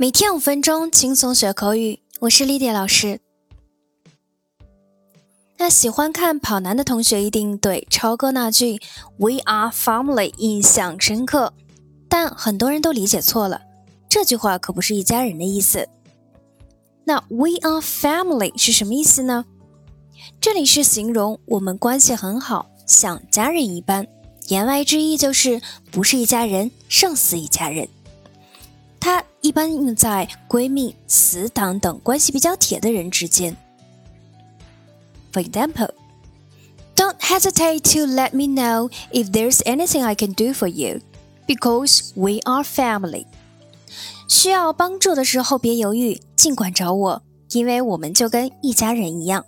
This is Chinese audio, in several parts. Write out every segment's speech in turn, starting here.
每天五分钟，轻松学口语。我是丽迪老师。那喜欢看跑男的同学一定对超哥那句 “We are family” 印象深刻，但很多人都理解错了。这句话可不是一家人的意思。那 “We are family” 是什么意思呢？这里是形容我们关系很好，像家人一般。言外之意就是不是一家人，胜似一家人。它一般用在闺蜜、死党等关系比较铁的人之间。For example, don't hesitate to let me know if there's anything I can do for you, because we are family. 需要帮助的时候别犹豫，尽管找我，因为我们就跟一家人一样。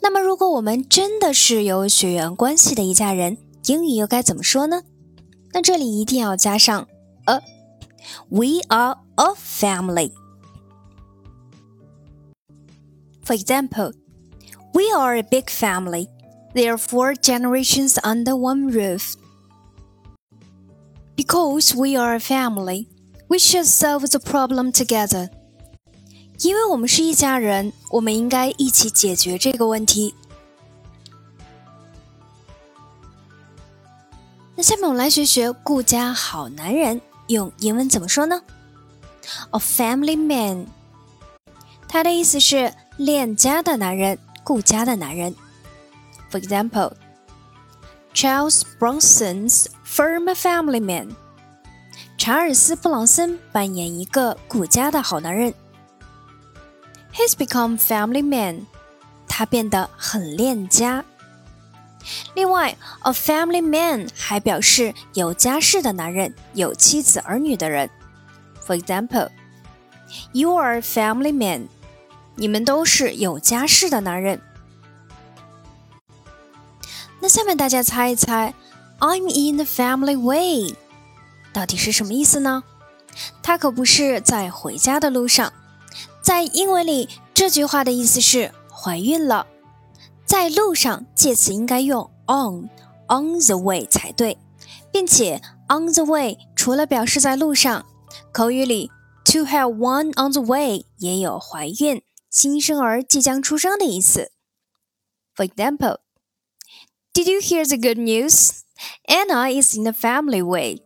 那么，如果我们真的是有血缘关系的一家人，英语又该怎么说呢？那这里一定要加上 a。We are a family. For example, we are a big family. There are four generations under one roof. Because we are a family, we should solve the problem together. 因为我们是一家人，我们应该一起解决这个问题。那下面我们来学学顾家好男人 用英文怎么说呢？A family man，它的意思是恋家的男人，顾家的男人。For example, Charles Bronson's firm family man。查尔斯·布朗森扮演一个顾家的好男人。He's become family man，他变得很恋家。另外，a family man 还表示有家室的男人，有妻子儿女的人。For example, you are family man，你们都是有家室的男人。那下面大家猜一猜，I'm in the family way，到底是什么意思呢？它可不是在回家的路上，在英文里这句话的意思是怀孕了。在路上，介词应该用 on，on the way 才对，并且 on the way 除了表示在路上，口语里 to have one on the way 也有怀孕、新生儿即将出生的意思。For example, Did you hear the good news? Anna is in the family way.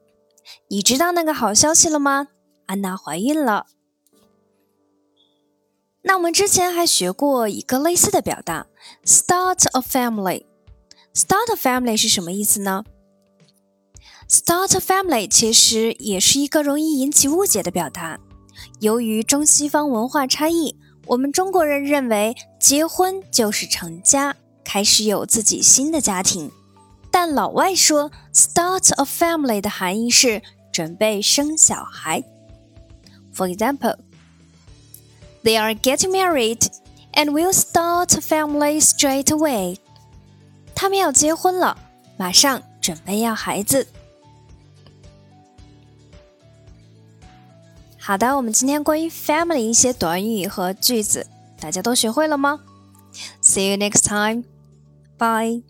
你知道那个好消息了吗？安娜怀孕了。那我们之前还学过一个类似的表达，start a family。start a family 是什么意思呢？start a family 其实也是一个容易引起误解的表达。由于中西方文化差异，我们中国人认为结婚就是成家，开始有自己新的家庭。但老外说 start a family 的含义是准备生小孩。For example. They are getting married and will start a family straight away. 他们要结婚了，马上准备要孩子。好的，我们今天关于 family 一些短语和句子，大家都学会了吗？See you next time. Bye.